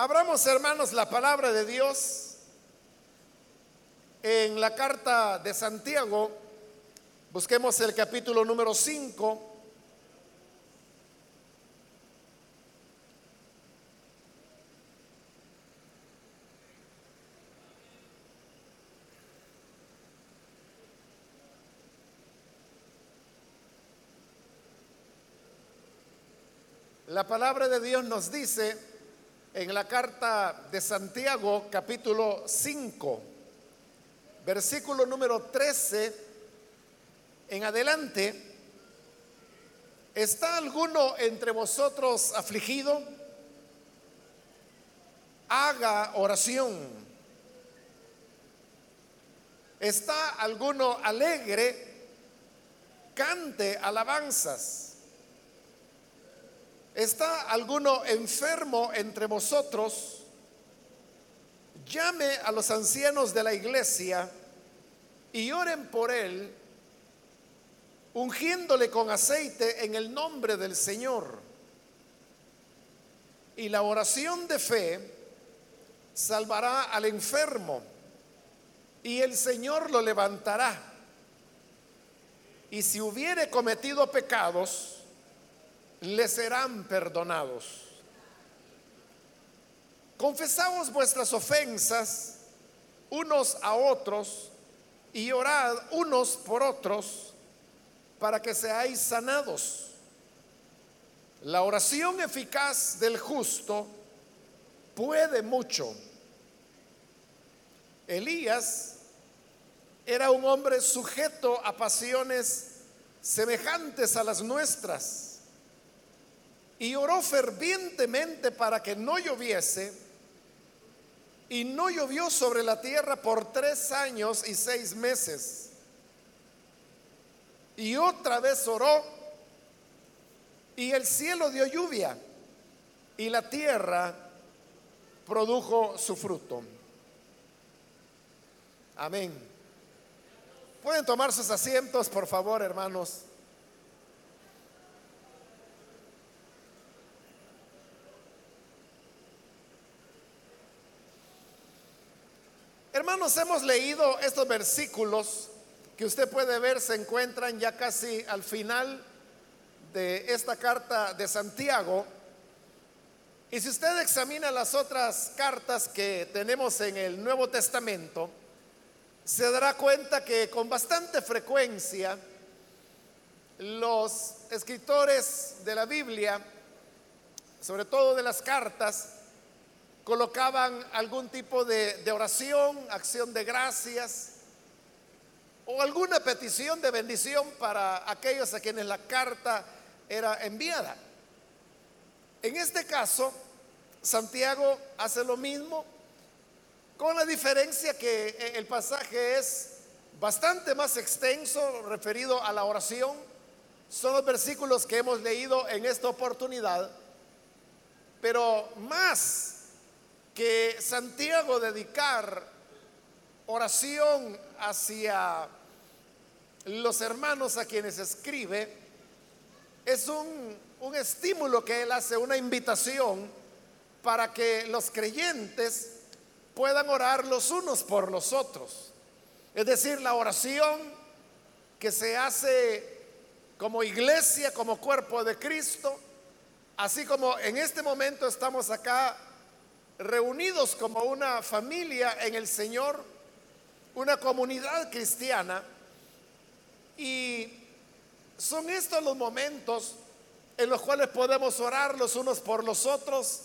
Abramos, hermanos, la palabra de Dios en la carta de Santiago. Busquemos el capítulo número 5. La palabra de Dios nos dice en la carta de Santiago capítulo 5, versículo número 13 en adelante, ¿está alguno entre vosotros afligido? Haga oración. ¿Está alguno alegre? Cante alabanzas. ¿Está alguno enfermo entre vosotros? Llame a los ancianos de la iglesia y oren por él, ungiéndole con aceite en el nombre del Señor. Y la oración de fe salvará al enfermo y el Señor lo levantará. Y si hubiere cometido pecados, le serán perdonados. Confesaos vuestras ofensas unos a otros y orad unos por otros para que seáis sanados. La oración eficaz del justo puede mucho. Elías era un hombre sujeto a pasiones semejantes a las nuestras y oró fervientemente para que no lloviese. Y no llovió sobre la tierra por tres años y seis meses. Y otra vez oró y el cielo dio lluvia y la tierra produjo su fruto. Amén. Pueden tomar sus asientos, por favor, hermanos. Hermanos, hemos leído estos versículos que usted puede ver se encuentran ya casi al final de esta carta de Santiago. Y si usted examina las otras cartas que tenemos en el Nuevo Testamento, se dará cuenta que con bastante frecuencia los escritores de la Biblia, sobre todo de las cartas, colocaban algún tipo de, oración, acción de gracias o alguna petición de bendición para aquellos a quienes la carta era enviada. En este caso, Santiago hace lo mismo, con la diferencia que eh, el pasaje es bastante más extenso referido a la oración. Son los versículos que hemos leído en esta oportunidad, pero más que Santiago dedicar oración hacia los hermanos a quienes escribe es un, un estímulo que él hace, una invitación para que los creyentes puedan orar los unos por los otros. Es decir, la oración que se hace como iglesia, como cuerpo de Cristo, así como en este momento estamos acá reunidos como una familia en el Señor, una comunidad cristiana, y son estos los momentos en los cuales podemos orar los unos por los otros,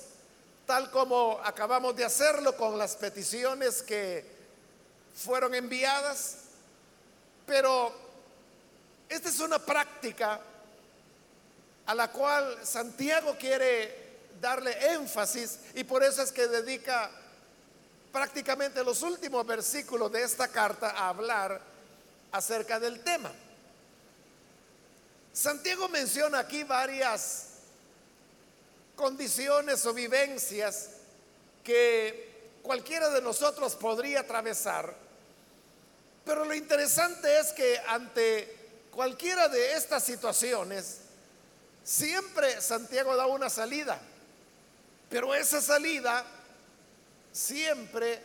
tal como acabamos de hacerlo con las peticiones que fueron enviadas, pero esta es una práctica a la cual Santiago quiere darle énfasis y por eso es que dedica prácticamente los últimos versículos de esta carta a hablar acerca del tema. Santiago menciona aquí varias condiciones o vivencias que cualquiera de nosotros podría atravesar, pero lo interesante es que ante cualquiera de estas situaciones, siempre Santiago da una salida. Pero esa salida siempre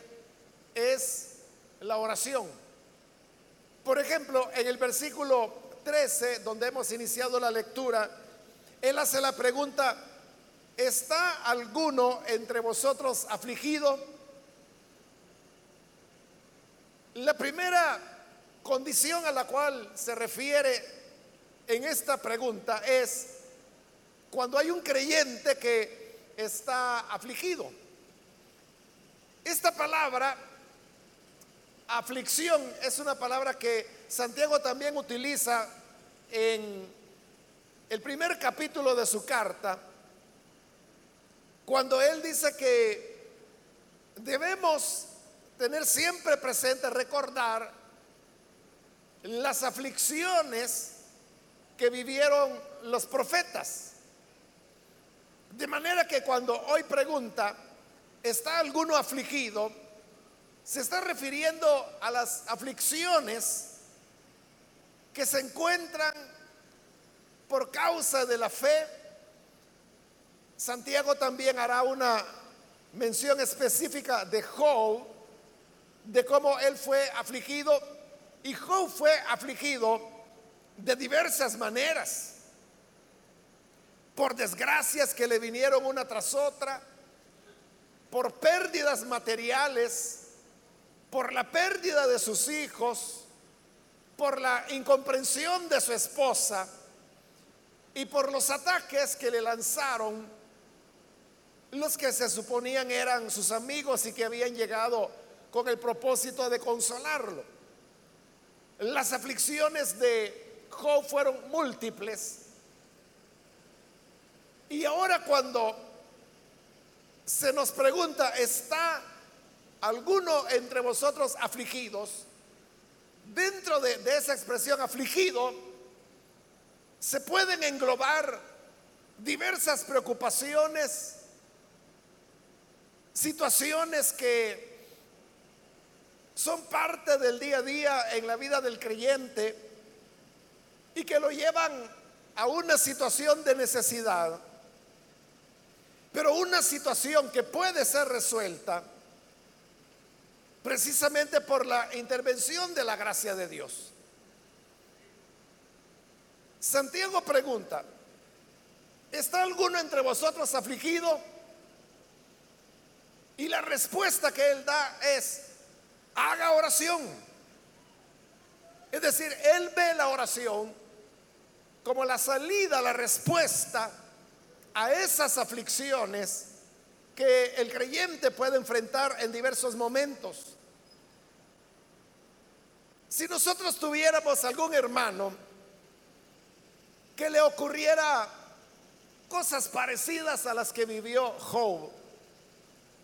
es la oración. Por ejemplo, en el versículo 13, donde hemos iniciado la lectura, él hace la pregunta, ¿está alguno entre vosotros afligido? La primera condición a la cual se refiere en esta pregunta es cuando hay un creyente que está afligido. Esta palabra, aflicción, es una palabra que Santiago también utiliza en el primer capítulo de su carta, cuando él dice que debemos tener siempre presente, recordar las aflicciones que vivieron los profetas. De manera que cuando hoy pregunta, ¿está alguno afligido? Se está refiriendo a las aflicciones que se encuentran por causa de la fe. Santiago también hará una mención específica de Job, de cómo él fue afligido. Y Job fue afligido de diversas maneras, por desgracias que le vinieron una tras otra, por pérdidas materiales, por la pérdida de sus hijos, por la incomprensión de su esposa y por los ataques que le lanzaron los que se suponían eran sus amigos y que habían llegado con el propósito de consolarlo. Las aflicciones de Job fueron múltiples. Y ahora cuando se nos pregunta, ¿está alguno entre vosotros afligidos? Dentro de, esa expresión afligido se pueden englobar diversas preocupaciones, situaciones que son parte del día a día en la vida del creyente y que lo llevan a una situación de necesidad. Pero una situación que puede ser resuelta precisamente por la intervención de la gracia de Dios. Santiago pregunta, ¿está alguno entre vosotros afligido? Y la respuesta que él da es, haga oración. Es decir, él ve la oración como la salida, la respuesta a esas aflicciones que el creyente puede enfrentar en diversos momentos. Si nosotros tuviéramos algún hermano que le ocurriera cosas parecidas a las que vivió Job,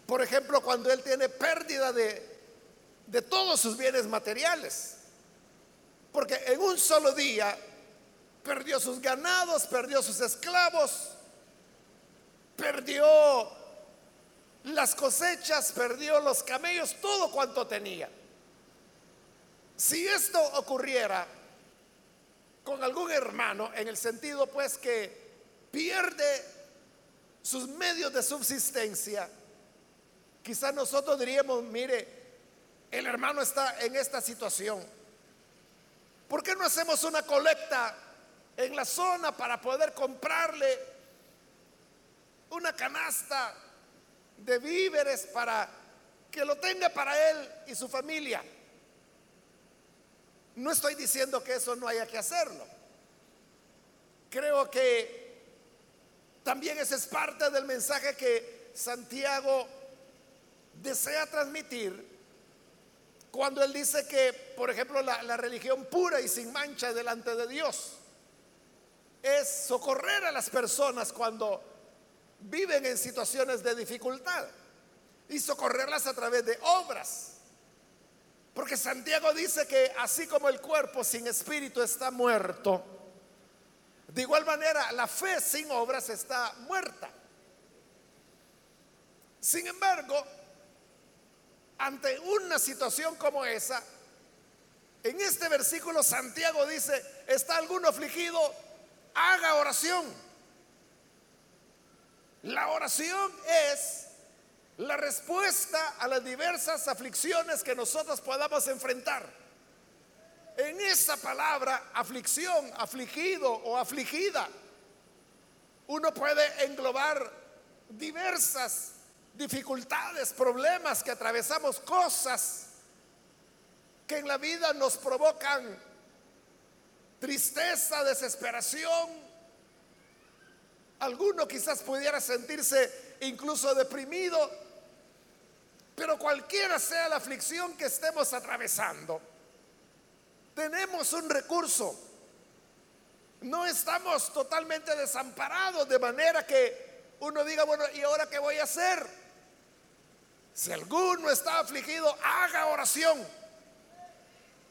por ejemplo, cuando él tiene pérdida de, de todos sus bienes materiales, porque en un solo día perdió sus ganados, perdió sus esclavos, perdió las cosechas, perdió los camellos, todo cuanto tenía. Si esto ocurriera con algún hermano, en el sentido pues que pierde sus medios de subsistencia, quizás nosotros diríamos, mire, el hermano está en esta situación. ¿Por qué no hacemos una colecta en la zona para poder comprarle una canasta de víveres para que lo tenga para él y su familia. No estoy diciendo que eso no haya que hacerlo. Creo que también ese es parte del mensaje que Santiago desea transmitir cuando él dice que, por ejemplo, la, la religión pura y sin mancha delante de Dios es socorrer a las personas cuando viven en situaciones de dificultad y socorrerlas a través de obras. Porque Santiago dice que así como el cuerpo sin espíritu está muerto, de igual manera la fe sin obras está muerta. Sin embargo, ante una situación como esa, en este versículo Santiago dice, ¿está alguno afligido? Haga oración. La oración es la respuesta a las diversas aflicciones que nosotros podamos enfrentar. En esa palabra, aflicción, afligido o afligida, uno puede englobar diversas dificultades, problemas que atravesamos, cosas que en la vida nos provocan tristeza, desesperación. Alguno quizás pudiera sentirse incluso deprimido, pero cualquiera sea la aflicción que estemos atravesando, tenemos un recurso. No estamos totalmente desamparados de manera que uno diga, bueno, ¿y ahora qué voy a hacer? Si alguno está afligido, haga oración.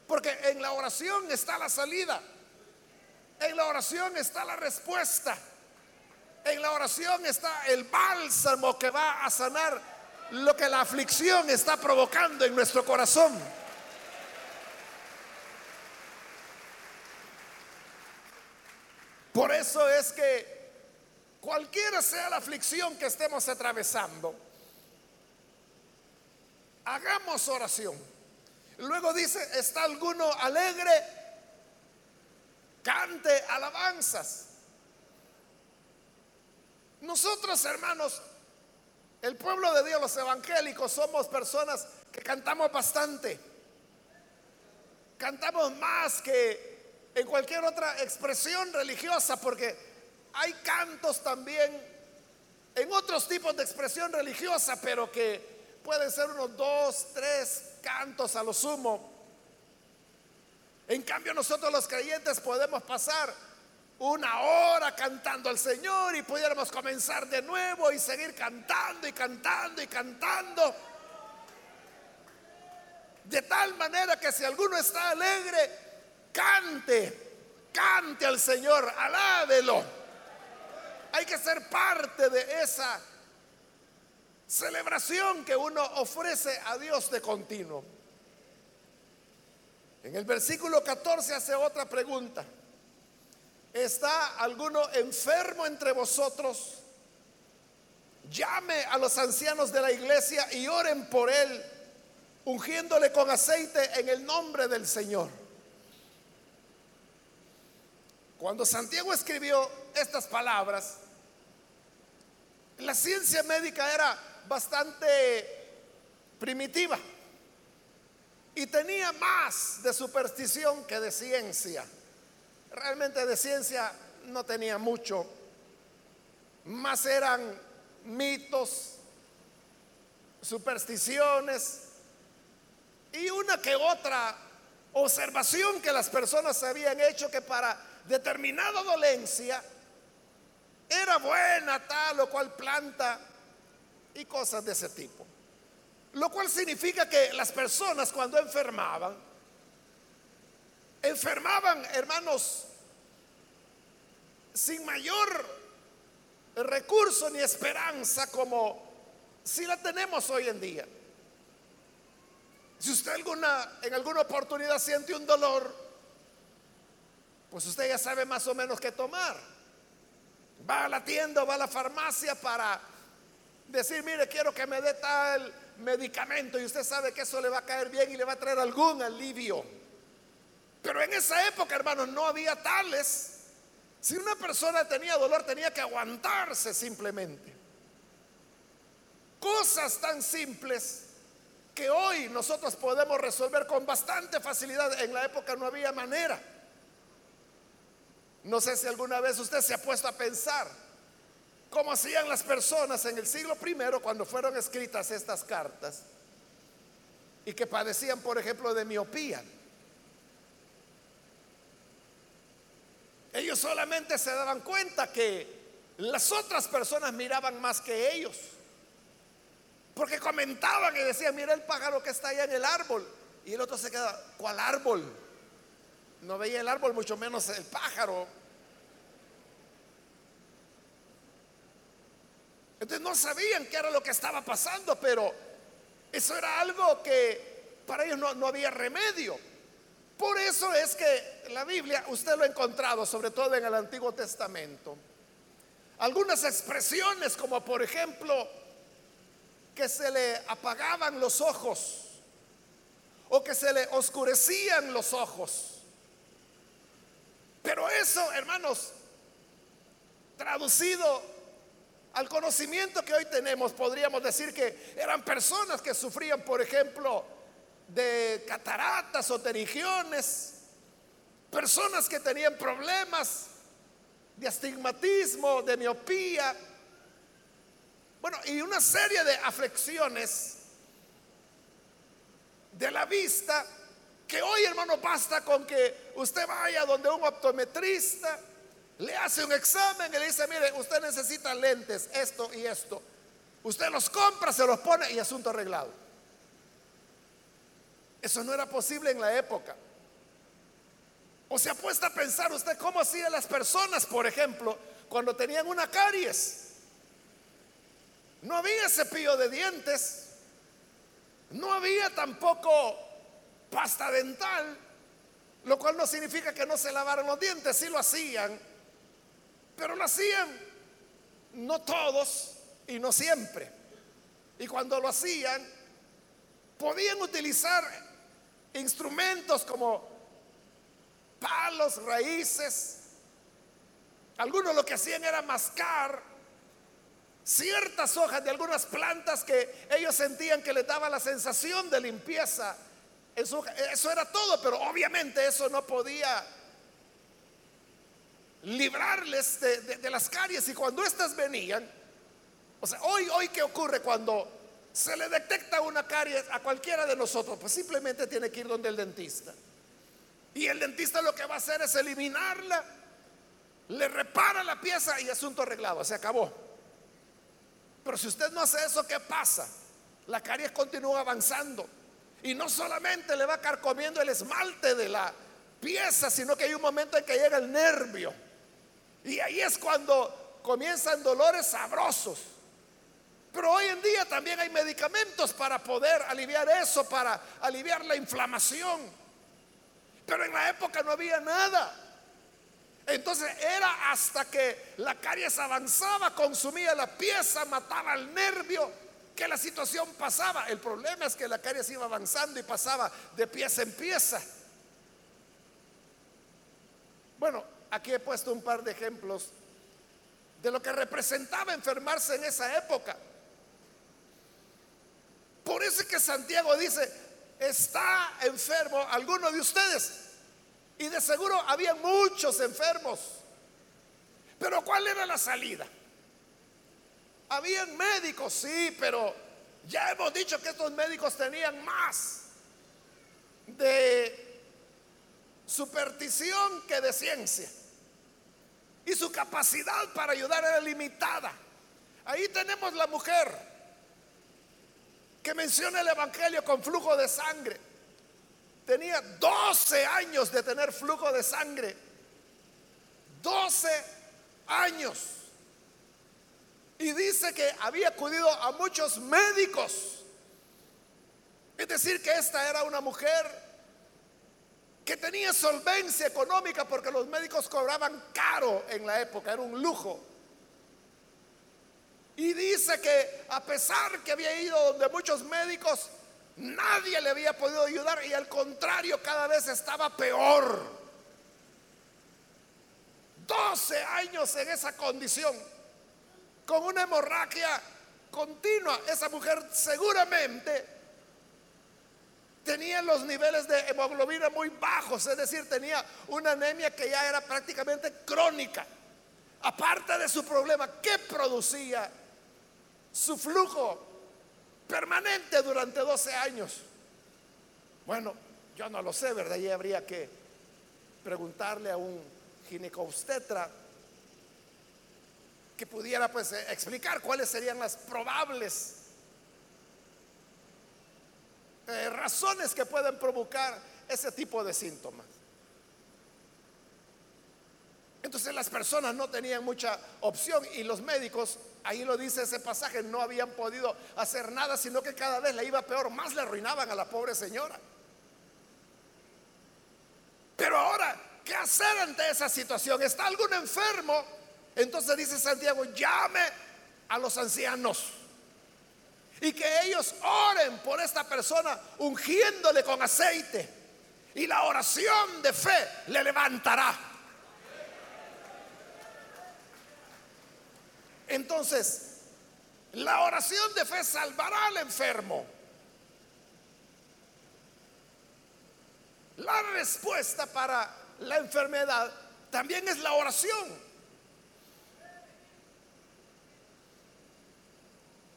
Porque en la oración está la salida. En la oración está la respuesta. En la oración está el bálsamo que va a sanar lo que la aflicción está provocando en nuestro corazón. Por eso es que cualquiera sea la aflicción que estemos atravesando, hagamos oración. Luego dice, ¿está alguno alegre? Cante alabanzas. Nosotros, hermanos, el pueblo de Dios, los evangélicos, somos personas que cantamos bastante. Cantamos más que en cualquier otra expresión religiosa, porque hay cantos también en otros tipos de expresión religiosa, pero que pueden ser unos dos, tres cantos a lo sumo. En cambio nosotros los creyentes podemos pasar una hora cantando al Señor y pudiéramos comenzar de nuevo y seguir cantando y cantando y cantando. De tal manera que si alguno está alegre, cante, cante al Señor, alábelo. Hay que ser parte de esa celebración que uno ofrece a Dios de continuo. En el versículo 14 hace otra pregunta. ¿Está alguno enfermo entre vosotros? Llame a los ancianos de la iglesia y oren por él, ungiéndole con aceite en el nombre del Señor. Cuando Santiago escribió estas palabras, la ciencia médica era bastante primitiva y tenía más de superstición que de ciencia. Realmente de ciencia no tenía mucho, más eran mitos, supersticiones y una que otra observación que las personas habían hecho que para determinada dolencia era buena tal o cual planta y cosas de ese tipo. Lo cual significa que las personas cuando enfermaban, enfermaban, hermanos, sin mayor recurso ni esperanza como si la tenemos hoy en día. Si usted alguna, en alguna oportunidad siente un dolor, pues usted ya sabe más o menos qué tomar. Va a la tienda, va a la farmacia para decir, mire, quiero que me dé tal medicamento y usted sabe que eso le va a caer bien y le va a traer algún alivio. Pero en esa época, hermanos, no había tales. Si una persona tenía dolor, tenía que aguantarse simplemente. Cosas tan simples que hoy nosotros podemos resolver con bastante facilidad. En la época no había manera. No sé si alguna vez usted se ha puesto a pensar como hacían las personas en el siglo I cuando fueron escritas estas cartas y que padecían, por ejemplo, de miopía. Solamente se daban cuenta que las otras personas miraban más que ellos. Porque comentaban y decían, mira el pájaro que está allá en el árbol. Y el otro se queda, ¿cuál árbol? No veía el árbol, mucho menos el pájaro. Entonces no sabían qué era lo que estaba pasando, pero eso era algo que para ellos no, había remedio. Por eso es que la Biblia, usted lo ha encontrado, sobre todo en el Antiguo Testamento, algunas expresiones como por ejemplo, que se le apagaban los ojos o que se le oscurecían los ojos. Pero eso, hermanos, traducido al conocimiento que hoy tenemos, podríamos decir que eran personas que sufrían, por ejemplo, de cataratas o terigiones, personas que tenían problemas de astigmatismo, de miopía, bueno, y una serie de aflicciones de la vista que hoy, hermano, basta con que usted vaya donde un optometrista le hace un examen y le dice, mire, usted necesita lentes, esto y esto. Usted los compra, se los pone y asunto arreglado. Eso no era posible en la época. O se apuesta a pensar usted cómo hacían las personas, por ejemplo, cuando tenían una caries. No había cepillo de dientes, no había tampoco pasta dental, lo cual no significa que no se lavaran los dientes, sí lo hacían, pero lo hacían no todos y no siempre. Y cuando lo hacían, podían utilizar instrumentos como palos, raíces. Algunos lo que hacían era mascar ciertas hojas de algunas plantas que ellos sentían que les daba la sensación de limpieza. Eso, eso era todo, pero obviamente eso no podía librarles de, las caries. Y cuando éstas venían, o sea, hoy, hoy, ¿qué ocurre cuando se le detecta una caries a cualquiera de nosotros? Pues simplemente tiene que ir donde el dentista. Y el dentista lo que va a hacer es eliminarla, le repara la pieza y asunto arreglado, se acabó. Pero si usted no hace eso, ¿qué pasa? La caries continúa avanzando. Y no solamente le va carcomiendo el esmalte de la pieza, sino que hay un momento en que llega el nervio. Y ahí es cuando comienzan dolores sabrosos. Pero hoy en día también hay medicamentos para poder aliviar eso, para aliviar la inflamación. Pero en la época no había nada. Entonces era hasta que la caries avanzaba, consumía la pieza, mataba el nervio, que la situación pasaba. El problema es que la caries iba avanzando y pasaba de pieza en pieza. Bueno, aquí he puesto un par de ejemplos de lo que representaba enfermarse en esa época. Por eso es que Santiago dice, está enfermo alguno de ustedes. Y de seguro había muchos enfermos. Pero ¿cuál era la salida? Habían médicos, sí, pero ya hemos dicho que estos médicos tenían más de superstición que de ciencia. Y su capacidad para ayudar era limitada. Ahí tenemos la mujer que menciona el Evangelio con flujo de sangre. Tenía 12 años de tener flujo de sangre. 12 años. Y dice que había acudido a muchos médicos. Es decir, que esta era una mujer que tenía solvencia económica porque los médicos cobraban caro en la época, era un lujo. Y dice que a pesar que había ido donde muchos médicos, Nadie le había podido ayudar y al contrario cada vez estaba peor. 12 años en esa condición, con una hemorragia continua. Esa mujer seguramente tenía los niveles de hemoglobina muy bajos, es decir, tenía una anemia que ya era prácticamente crónica. Aparte de su problema, ¿qué producía su flujo permanente durante 12 años. Bueno, yo no lo sé, ¿verdad? Y habría que preguntarle a un ginecobstetra que pudiera pues eh, explicar cuáles serían las probables eh, razones que pueden provocar ese tipo de síntomas. Entonces las personas no tenían mucha opción y los médicos, ahí lo dice ese pasaje, no habían podido hacer nada, sino que cada vez le iba peor, más le arruinaban a la pobre señora. Pero ahora, ¿qué hacer ante esa situación? ¿Está algún enfermo? Entonces dice Santiago, llame a los ancianos. Y que ellos oren por esta persona ungiéndole con aceite. Y la oración de fe le levantará. Entonces, la oración de fe salvará al enfermo. La respuesta para la enfermedad también es la oración.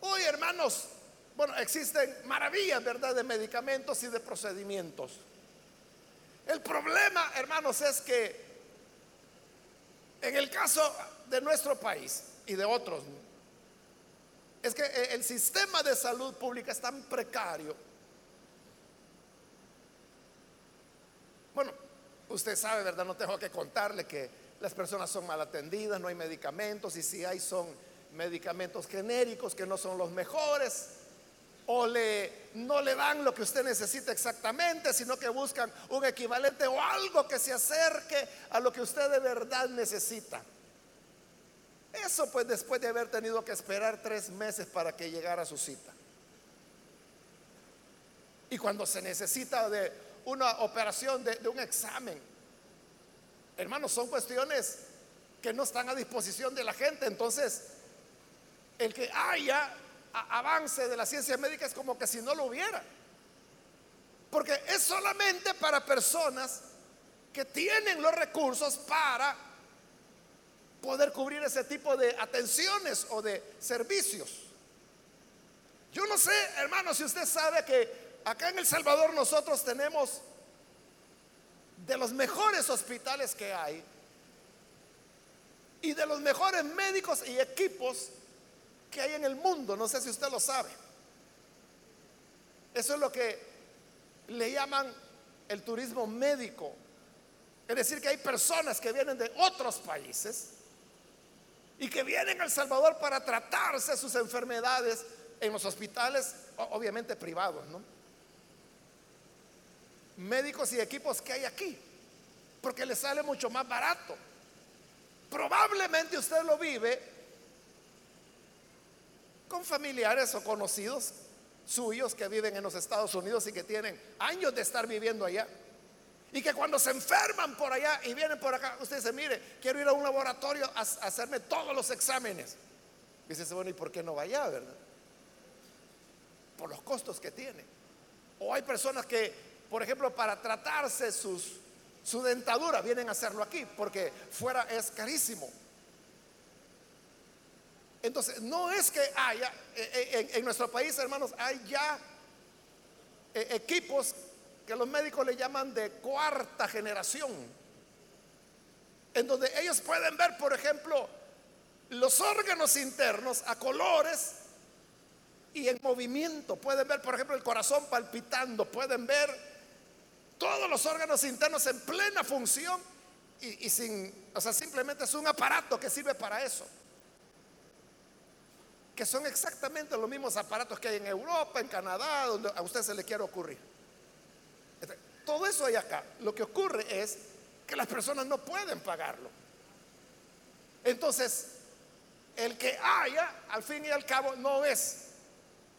Hoy, hermanos, bueno, existen maravillas, ¿verdad?, de medicamentos y de procedimientos. El problema, hermanos, es que en el caso de nuestro país y de otros, es que el sistema de salud pública es tan precario. Bueno, usted sabe, ¿verdad? No tengo que contarle que las personas son mal atendidas, no hay medicamentos y si hay son medicamentos genéricos que no son los mejores o le, no le dan lo que usted necesita exactamente, sino que buscan un equivalente o algo que se acerque a lo que usted de verdad necesita. Eso pues después de haber tenido que esperar tres meses para que llegara su cita. Y cuando se necesita de una operación, de, un examen, hermanos, son cuestiones que no están a disposición de la gente. Entonces, el que haya avance de la ciencia médica es como que si no lo hubiera. Porque es solamente para personas que tienen los recursos para poder cubrir ese tipo de atenciones o de servicios. Yo no sé, hermano, si usted sabe que acá en El Salvador nosotros tenemos de los mejores hospitales que hay y de los mejores médicos y equipos que hay en el mundo. No sé si usted lo sabe. Eso es lo que le llaman el turismo médico. Es decir, que hay personas que vienen de otros países y que vienen a El Salvador para tratarse sus enfermedades en los hospitales, obviamente privados, ¿no? Médicos y equipos que hay aquí, porque les sale mucho más barato. Probablemente usted lo vive con familiares o conocidos suyos que viven en los Estados Unidos y que tienen años de estar viviendo allá. Y que cuando se enferman por allá y vienen por acá, usted dice, mire, quiero ir a un laboratorio a, hacerme todos los exámenes. Dice, bueno, ¿y por qué no vaya, verdad? Por los costos que tiene. O hay personas que, por ejemplo, para tratarse sus, su dentadura, vienen a hacerlo aquí, porque fuera es carísimo. Entonces, no es que haya, eh, eh, en, nuestro país, hermanos, hay ya eh, equipos que los médicos le llaman de cuarta generación, en donde ellos pueden ver, por ejemplo, los órganos internos a colores y en movimiento. Pueden ver, por ejemplo, el corazón palpitando, pueden ver todos los órganos internos en plena función y, sin, o sea, simplemente es un aparato que sirve para eso que son exactamente los mismos aparatos que hay en Europa, en Canadá, donde a usted se le quiere ocurrir. Todo eso hay acá. Lo que ocurre es que las personas no pueden pagarlo. Entonces, el que haya, al fin y al cabo, no es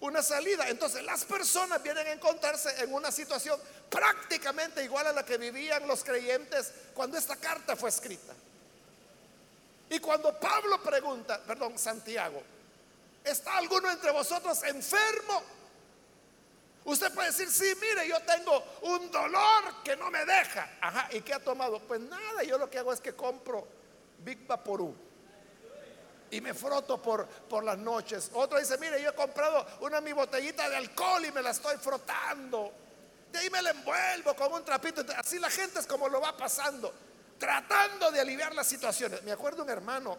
una salida. Entonces, las personas vienen a encontrarse en una situación prácticamente igual a la que vivían los creyentes cuando esta carta fue escrita. Y cuando Pablo pregunta, perdón, Santiago, ¿Está alguno entre vosotros enfermo? Usted puede decir, sí, mire, yo tengo un dolor que no me deja. Ajá, ¿y qué ha tomado? Pues nada, yo lo que hago es que compro Big Vaporú y me froto por, por las noches. Otro dice, mire, yo he comprado una mi botellita de alcohol y me la estoy frotando. De ahí me la envuelvo con un trapito. Así la gente es como lo va pasando, tratando de aliviar las situaciones. Me acuerdo un hermano,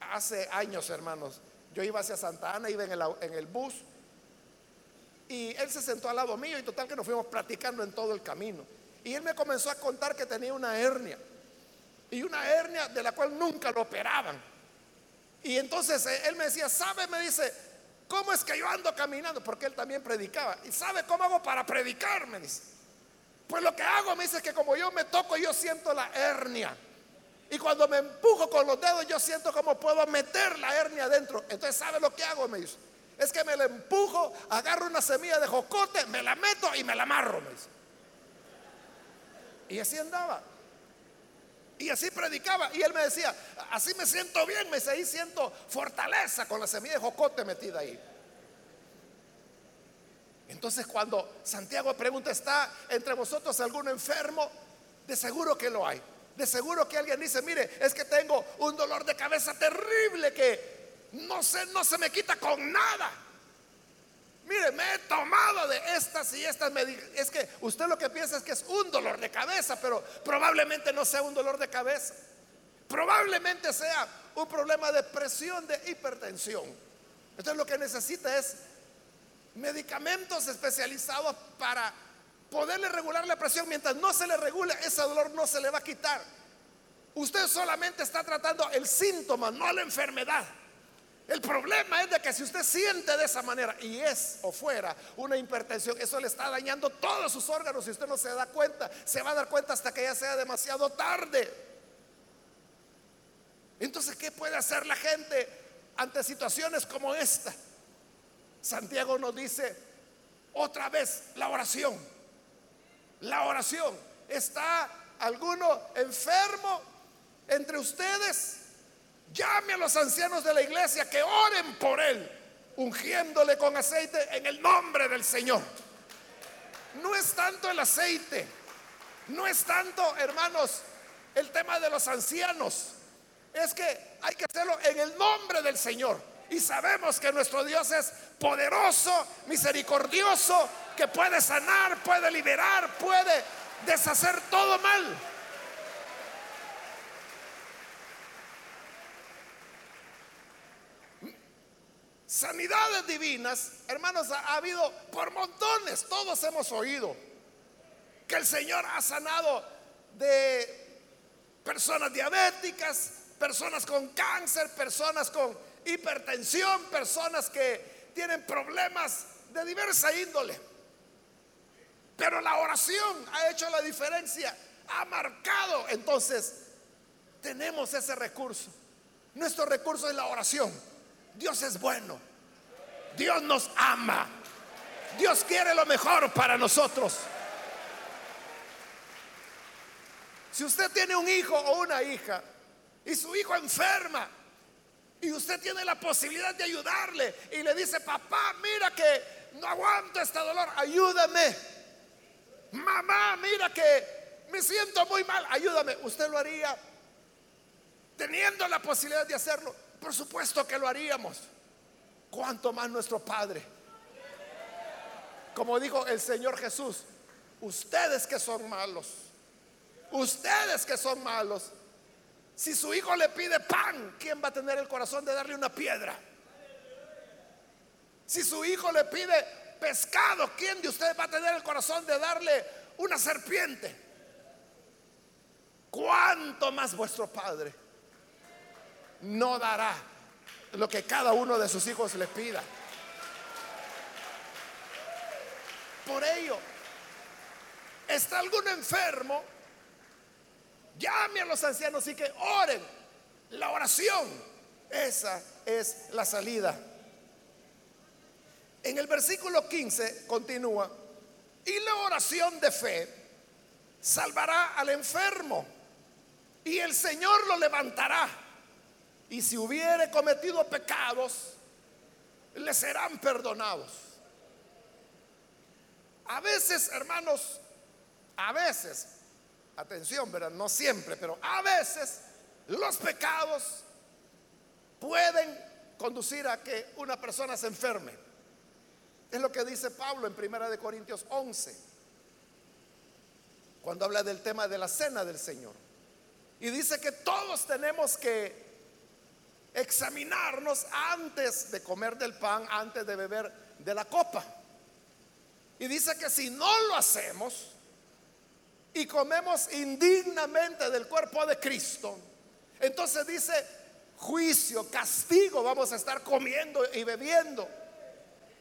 hace años, hermanos, yo iba hacia Santa Ana, iba en el, en el bus y él se sentó al lado mío y total que nos fuimos platicando en todo el camino. Y él me comenzó a contar que tenía una hernia. Y una hernia de la cual nunca lo operaban. Y entonces eh, él me decía, ¿sabe? Me dice, ¿cómo es que yo ando caminando? Porque él también predicaba. ¿Y sabe cómo hago para predicar? Me dice. Pues lo que hago, me dice que como yo me toco, yo siento la hernia. Y cuando me empujo con los dedos, yo siento como puedo meter la hernia adentro. Entonces, ¿sabe lo que hago? Me dice. Es que me la empujo, agarro una semilla de jocote, me la meto y me la amarro. Y así andaba. Y así predicaba. Y él me decía, así me siento bien, me dice, ahí siento fortaleza con la semilla de jocote metida ahí. Entonces cuando Santiago pregunta, ¿está entre vosotros algún enfermo? De seguro que lo hay. De seguro que alguien dice, mire, es que tengo un dolor de cabeza terrible que no se, no se me quita con nada. Mire, me he tomado de estas y estas. Es que usted lo que piensa es que es un dolor de cabeza, pero probablemente no sea un dolor de cabeza. Probablemente sea un problema de presión, de hipertensión. Entonces lo que necesita es medicamentos especializados para poderle regular la presión. Mientras no se le regule, ese dolor no se le va a quitar. Usted solamente está tratando el síntoma, no la enfermedad. El problema es de que si usted siente de esa manera y es o fuera una hipertensión, eso le está dañando todos sus órganos y usted no se da cuenta. Se va a dar cuenta hasta que ya sea demasiado tarde. Entonces, ¿qué puede hacer la gente ante situaciones como esta? Santiago nos dice otra vez la oración. La oración. ¿Está alguno enfermo entre ustedes? Llame a los ancianos de la iglesia que oren por él, ungiéndole con aceite en el nombre del Señor. No es tanto el aceite, no es tanto, hermanos, el tema de los ancianos. Es que hay que hacerlo en el nombre del Señor. Y sabemos que nuestro Dios es poderoso, misericordioso, que puede sanar, puede liberar, puede deshacer todo mal. Sanidades divinas, hermanos, ha, habido por montones, todos hemos oído que el Señor ha sanado de personas diabéticas, personas con cáncer, personas con hipertensión, personas que tienen problemas de diversa índole. Pero la oración ha hecho la diferencia, ha marcado. Entonces, tenemos ese recurso. Nuestro recurso es la oración. Dios es bueno. Dios nos ama. Dios quiere lo mejor para nosotros. Si usted tiene un hijo o una hija y su hijo enferma y usted tiene la posibilidad de ayudarle y le dice, papá, mira que no aguanto este dolor, ayúdame. Mamá, mira que me siento muy mal, ayúdame. ¿Usted lo haría teniendo la posibilidad de hacerlo? Por supuesto que lo haríamos. ¿Cuánto más nuestro Padre? Como dijo el Señor Jesús, ustedes que son malos, ustedes que son malos, si su hijo le pide pan, ¿quién va a tener el corazón de darle una piedra? Si su hijo le pide pescado, ¿quién de ustedes va a tener el corazón de darle una serpiente? ¿Cuánto más vuestro Padre no dará lo que cada uno de sus hijos le pida? Por ello, ¿está algún enfermo? Llame a los ancianos y que oren. La oración, esa es la salida. En el versículo 15 continúa, y la oración de fe salvará al enfermo y el Señor lo levantará. Y si hubiere cometido pecados, le serán perdonados. A veces, hermanos, a veces atención, ¿verdad? No siempre, pero a veces los pecados pueden conducir a que una persona se enferme. Es lo que dice Pablo en Primera de Corintios 11, cuando habla del tema de la cena del Señor. Y dice que todos tenemos que examinarnos antes de comer del pan, antes de beber de la copa. Y dice que si no lo hacemos, y comemos indignamente del cuerpo de Cristo, entonces dice juicio, castigo, vamos a estar comiendo y bebiendo.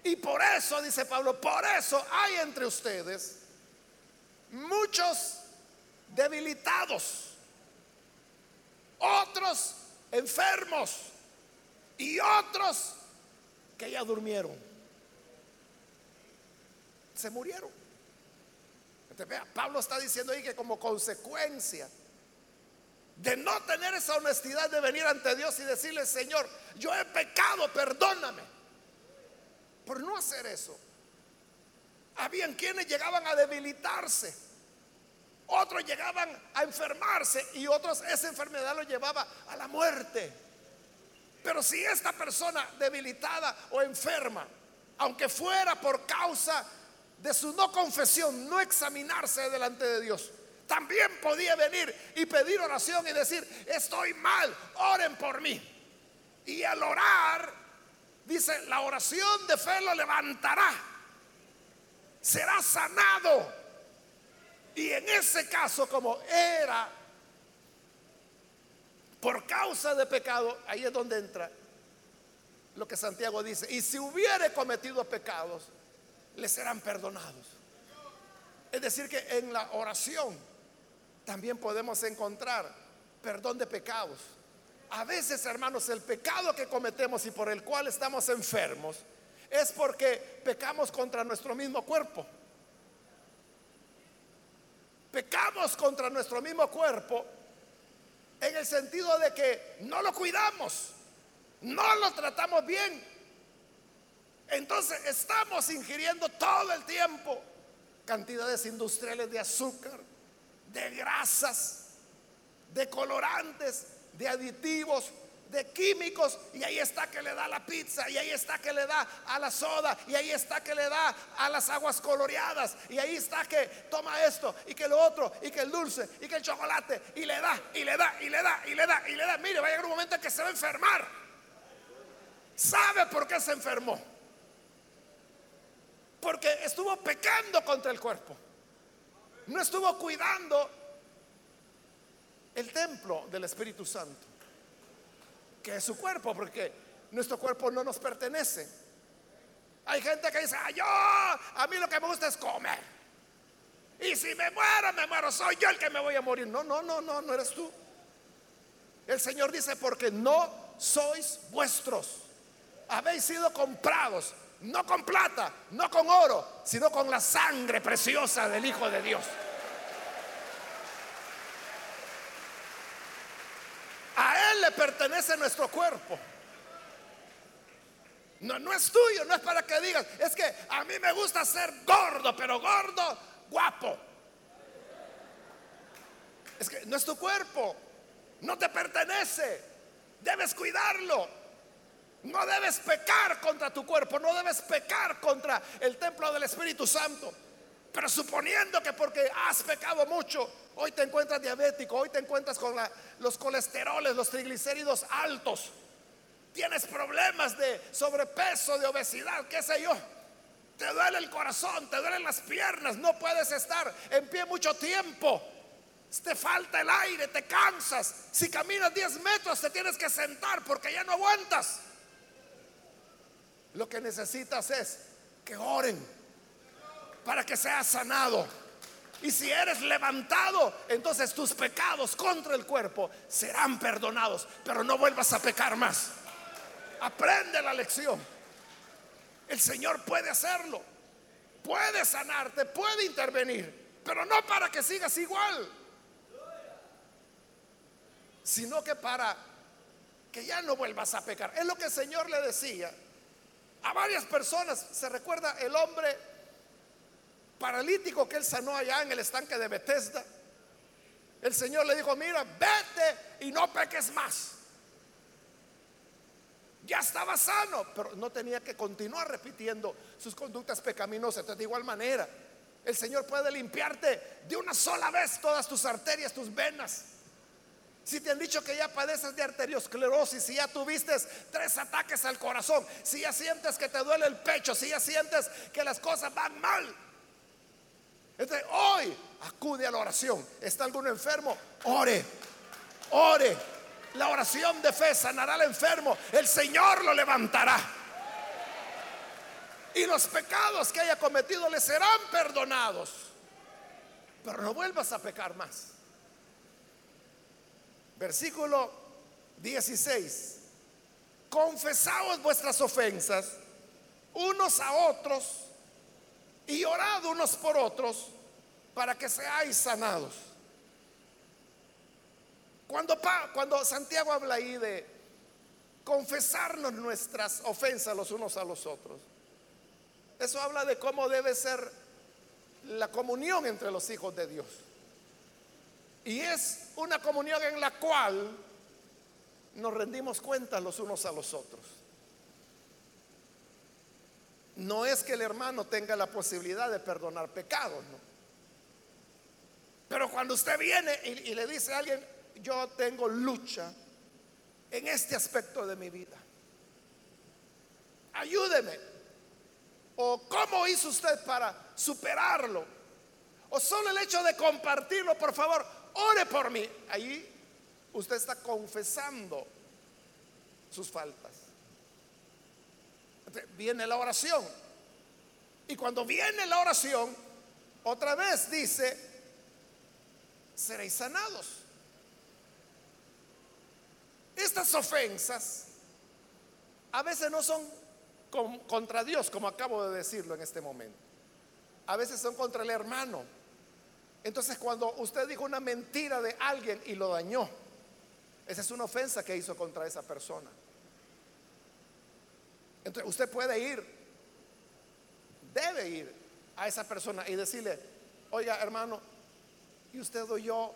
Y por eso, dice Pablo, por eso hay entre ustedes muchos debilitados, otros enfermos y otros que ya durmieron. Se murieron. Pablo está diciendo ahí que como consecuencia de no tener esa honestidad de venir ante Dios y decirle, Señor, yo he pecado, perdóname. Por no hacer eso, habían quienes llegaban a debilitarse, otros llegaban a enfermarse y otros esa enfermedad lo llevaba a la muerte. Pero si esta persona debilitada o enferma, aunque fuera por causa de su no confesión, no examinarse delante de Dios, también podía venir y pedir oración y decir, estoy mal, oren por mí. Y al orar, dice, la oración de fe lo levantará, será sanado. Y en ese caso, como era por causa de pecado, ahí es donde entra lo que Santiago dice, y si hubiere cometido pecados, le serán perdonados. Es decir, que en la oración también podemos encontrar perdón de pecados. A veces, hermanos, el pecado que cometemos y por el cual estamos enfermos es porque pecamos contra nuestro mismo cuerpo. Pecamos contra nuestro mismo cuerpo en el sentido de que no lo cuidamos, no lo tratamos bien. Entonces estamos ingiriendo todo el tiempo cantidades industriales de azúcar, de grasas, de colorantes, de aditivos, de químicos y ahí está que le da la pizza y ahí está que le da a la soda y ahí está que le da a las aguas coloreadas y ahí está que toma esto y que lo otro y que el dulce y que el chocolate y le da y le da y le da y le da y le da. Mire, va a llegar un momento en que se va a enfermar. ¿Sabe por qué se enfermó? Porque estuvo pecando contra el cuerpo. No estuvo cuidando el templo del Espíritu Santo que es su cuerpo, porque nuestro cuerpo no nos pertenece. Hay gente que dice, ah, yo, a mí lo que me gusta es comer. Y si me muero, me muero, soy yo el que me voy a morir. No, no, no, no, no eres tú. El Señor dice, porque no sois vuestros. Habéis sido comprados, no con plata, no con oro, sino con la sangre preciosa del Hijo de Dios. le pertenece nuestro cuerpo. No, no es tuyo, no es para que digas, es que a mí me gusta ser gordo, pero gordo, guapo. Es que no es tu cuerpo, no te pertenece, debes cuidarlo. No debes pecar contra tu cuerpo, no debes pecar contra el templo del Espíritu Santo. Pero suponiendo que porque has pecado mucho, hoy te encuentras diabético, hoy te encuentras con los colesteroles, los triglicéridos altos, tienes problemas de sobrepeso, de obesidad, qué sé yo. Te duele el corazón, te duelen las piernas, no puedes estar en pie mucho tiempo. Te falta el aire, te cansas. Si caminas 10 metros te tienes que sentar porque ya no aguantas. Lo que necesitas es que oren para que seas sanado. Y si eres levantado, entonces tus pecados contra el cuerpo serán perdonados, pero no vuelvas a pecar más. Aprende la lección. El Señor puede hacerlo, puede sanarte, puede intervenir, pero no para que sigas igual, sino que para que ya no vuelvas a pecar. Es lo que el Señor le decía a varias personas. Se recuerda el hombre paralítico que él sanó allá en el estanque de Bethesda, el Señor le dijo, mira, vete y no peques más. Ya estaba sano, pero no tenía que continuar repitiendo sus conductas pecaminosas. de igual manera, el Señor puede limpiarte de una sola vez todas tus arterias, tus venas. Si te han dicho que ya padeces de arteriosclerosis, si ya tuviste tres ataques al corazón, si ya sientes que te duele el pecho, si ya sientes que las cosas van mal, entonces, hoy acude a la oración. ¿Está alguno enfermo? Ore, ore. La oración de fe sanará al enfermo. El Señor lo levantará. Y los pecados que haya cometido le serán perdonados. Pero no vuelvas a pecar más. Versículo 16. Confesaos vuestras ofensas unos a otros y orad unos por otros para que seáis sanados. Cuando, cuando Santiago habla ahí de confesarnos nuestras ofensas los unos a los otros, eso habla de cómo debe ser la comunión entre los hijos de Dios. Y es una comunión en la cual nos rendimos cuenta los unos a los otros. No es que el hermano tenga la posibilidad de perdonar pecados, no. Pero cuando usted viene y, le dice a alguien, yo tengo lucha en este aspecto de mi vida, ayúdeme. ¿O cómo hizo usted para superarlo? O solo el hecho de compartirlo, por favor, ore por mí. Ahí usted está confesando sus faltas. Viene la oración. Y cuando viene la oración, otra vez dice, seréis sanados. Estas ofensas a veces no son contra Dios, como acabo de decirlo en este momento. A veces son contra el hermano. Entonces cuando usted dijo una mentira de alguien y lo dañó, esa es una ofensa que hizo contra esa persona. Entonces usted puede ir, debe ir a esa persona y decirle, oiga hermano, ¿y usted oyó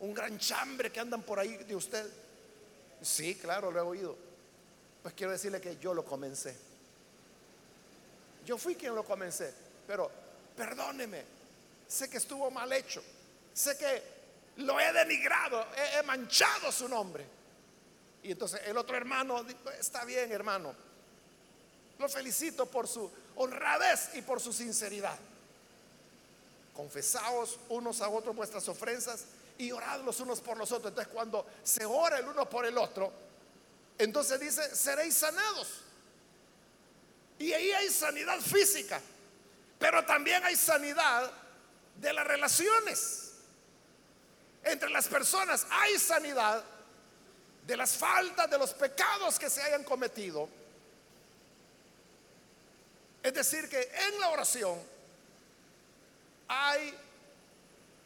un gran chambre que andan por ahí de usted? Sí, claro, lo he oído. Pues quiero decirle que yo lo comencé. Yo fui quien lo comencé, pero perdóneme, sé que estuvo mal hecho, sé que lo he denigrado, he, manchado su nombre. Y entonces el otro hermano, está bien hermano, lo felicito por su honradez y por su sinceridad. Confesaos unos a otros vuestras ofensas y orad los unos por los otros. Entonces cuando se ora el uno por el otro, entonces dice, seréis sanados. Y ahí hay sanidad física, pero también hay sanidad de las relaciones entre las personas hay sanidad de las faltas, de los pecados que se hayan cometido. Es decir, que en la oración hay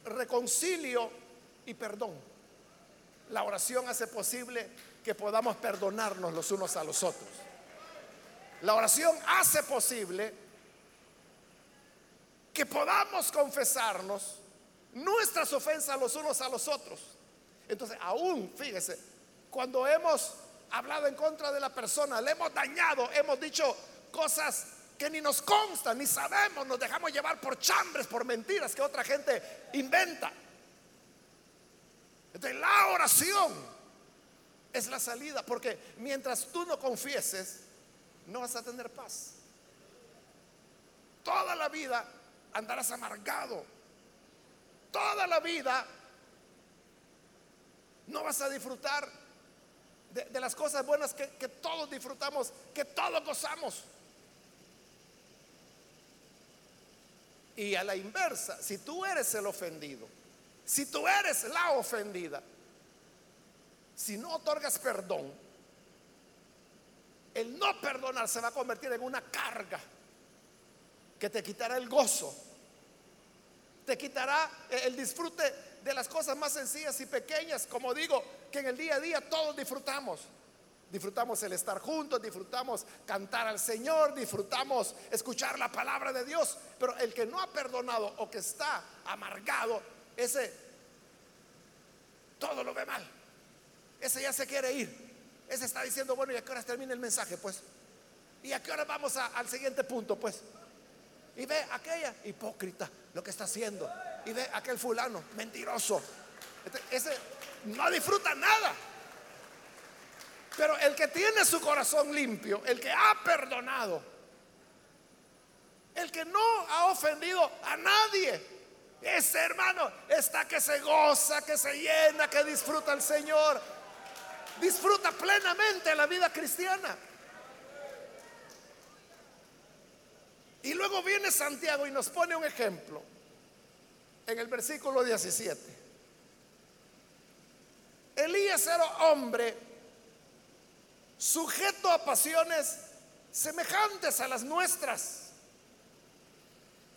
reconcilio y perdón. La oración hace posible que podamos perdonarnos los unos a los otros. La oración hace posible que podamos confesarnos nuestras ofensas los unos a los otros. Entonces, aún, fíjese, cuando hemos hablado en contra de la persona, le hemos dañado, hemos dicho cosas que ni nos constan, ni sabemos, nos dejamos llevar por chambres, por mentiras que otra gente inventa. Entonces, la oración es la salida, porque mientras tú no confieses, no vas a tener paz. Toda la vida andarás amargado, toda la vida no vas a disfrutar de, las cosas buenas que, todos disfrutamos, que todos gozamos. Y a la inversa, si tú eres el ofendido, si tú eres la ofendida, si no otorgas perdón, el no perdonar se va a convertir en una carga que te quitará el gozo te quitará el disfrute de las cosas más sencillas y pequeñas, como digo, que en el día a día todos disfrutamos. Disfrutamos el estar juntos, disfrutamos cantar al Señor, disfrutamos escuchar la palabra de Dios. Pero el que no ha perdonado o que está amargado, ese todo lo ve mal. Ese ya se quiere ir. Ese está diciendo, bueno, ¿y a qué hora termina el mensaje? Pues, ¿y a qué hora vamos al siguiente punto? Pues, y ve aquella hipócrita lo que está haciendo. Y ve aquel fulano mentiroso. Este, ese no disfruta nada. Pero el que tiene su corazón limpio, el que ha perdonado, el que no ha ofendido a nadie, ese hermano está que se goza, que se llena, que disfruta al Señor, disfruta plenamente la vida cristiana. Y luego viene Santiago y nos pone un ejemplo en el versículo 17. Elías era hombre sujeto a pasiones semejantes a las nuestras.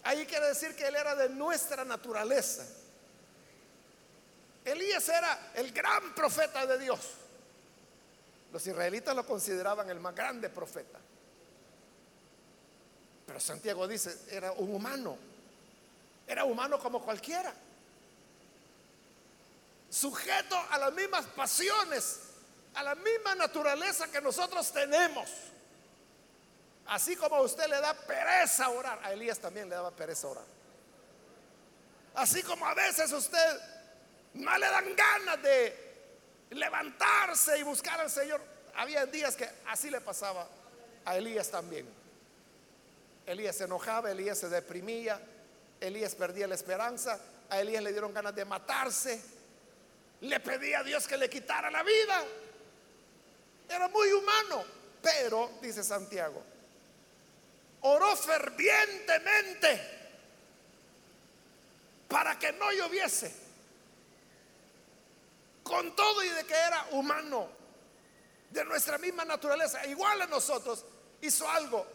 Ahí quiere decir que él era de nuestra naturaleza. Elías era el gran profeta de Dios. Los israelitas lo consideraban el más grande profeta. Pero Santiago dice, era un humano. Era humano como cualquiera. Sujeto a las mismas pasiones, a la misma naturaleza que nosotros tenemos. Así como a usted le da pereza orar, a Elías también le daba pereza orar. Así como a veces usted no le dan ganas de levantarse y buscar al Señor. Había días que así le pasaba a Elías también. Elías se enojaba, Elías se deprimía, Elías perdía la esperanza, a Elías le dieron ganas de matarse, le pedía a Dios que le quitara la vida. Era muy humano, pero, dice Santiago, oró fervientemente para que no lloviese. Con todo y de que era humano, de nuestra misma naturaleza, igual a nosotros, hizo algo,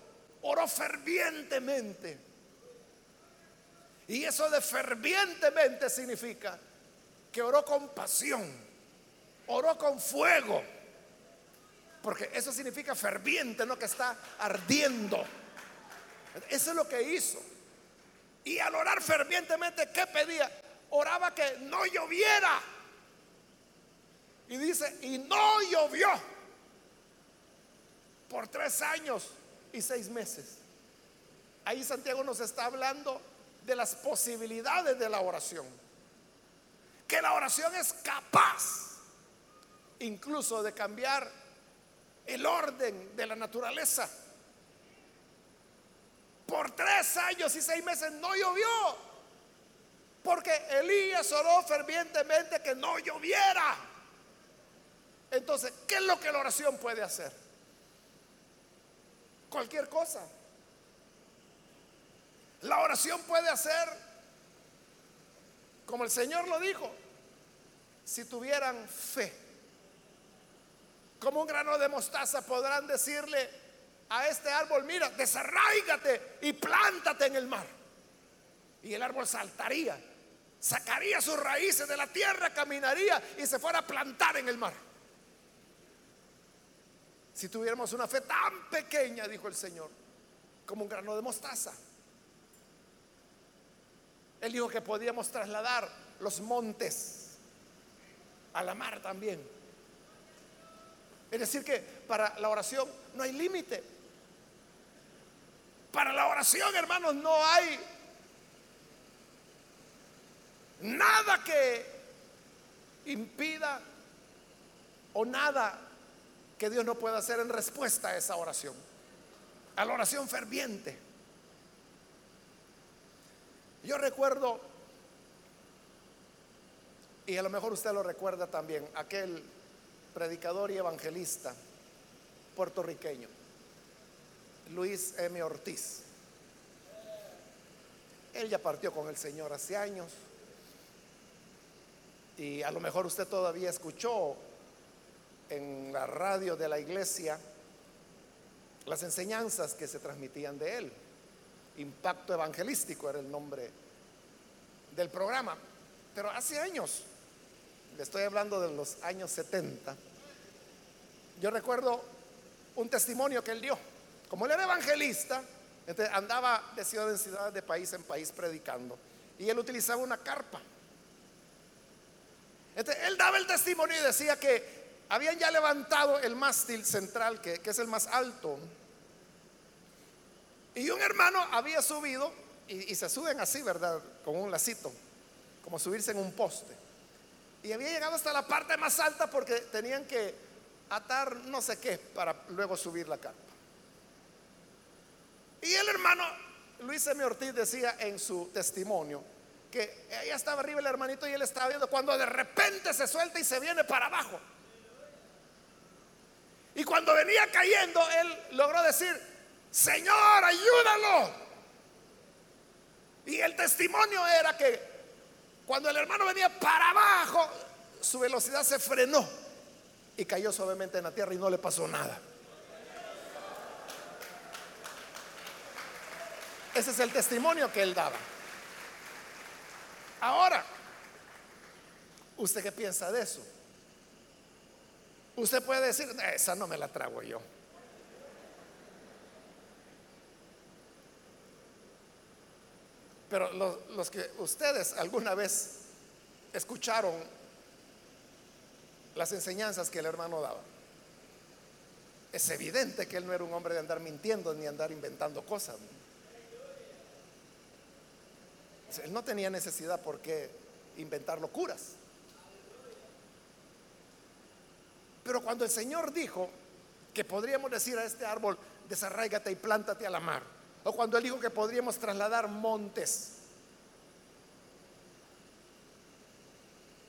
oró fervientemente. Y eso de fervientemente significa que oró con pasión, oró con fuego, porque eso significa ferviente, no que está ardiendo. Eso es lo que hizo. Y al orar fervientemente, ¿qué pedía? Oraba que no lloviera. Y dice, y no llovió por tres años y seis meses. Ahí Santiago nos está hablando de las posibilidades de la oración. Que la oración es capaz incluso de cambiar el orden de la naturaleza. Por tres años y seis meses no llovió. Porque Elías oró fervientemente que no lloviera. Entonces, ¿qué es lo que la oración puede hacer? Cualquier cosa. La oración puede hacer, como el Señor lo dijo, si tuvieran fe. Como un grano de mostaza podrán decirle, a este árbol, mira, desarraígate y plántate en el mar. Y el árbol saltaría, sacaría sus raíces de la tierra, caminaría y se fuera a plantar en el mar. Si tuviéramos una fe tan pequeña, dijo el Señor, como un grano de mostaza. Él dijo que podíamos trasladar los montes a la mar también. Es decir, que para la oración no hay límite. Para la oración, hermanos, no hay nada que impida o nada que Dios no pueda hacer en respuesta a esa oración, a la oración ferviente. Yo recuerdo, y a lo mejor usted lo recuerda también, aquel predicador y evangelista puertorriqueño Luis M. Ortiz. Él ya partió con el Señor hace años. Y a lo mejor usted todavía escuchó en la radio de la iglesia las enseñanzas que se transmitían de él. Impacto Evangelístico era el nombre del programa. Pero hace años, le estoy hablando de los años 70, yo recuerdo un testimonio que él dio. Como él era evangelista, andaba de ciudad en ciudad, de país en país predicando. Y él utilizaba una carpa. él daba el testimonio y decía que habían ya levantado el mástil central, que, que es el más alto. Y un hermano había subido, y, se suben así, ¿verdad? Con un lacito, como subirse en un poste. Y había llegado hasta la parte más alta porque tenían que atar no sé qué para luego subir la carpa. Y el hermano Luis M. Ortiz decía en su testimonio que ella estaba arriba el hermanito y él estaba viendo cuando de repente se suelta y se viene para abajo. Y cuando venía cayendo, él logró decir, Señor, ayúdalo. Y el testimonio era que cuando el hermano venía para abajo, su velocidad se frenó y cayó suavemente en la tierra y no le pasó nada. Ese es el testimonio que él daba. Ahora, ¿usted qué piensa de eso? Usted puede decir, esa no me la trago yo. Pero los, que ustedes alguna vez escucharon las enseñanzas que el hermano daba, es evidente que él no era un hombre de andar mintiendo ni andar inventando cosas. Él no tenía necesidad por qué inventar locuras. Pero cuando el Señor dijo que podríamos decir a este árbol, desarraigate y plántate a la mar, o cuando Él dijo que podríamos trasladar montes,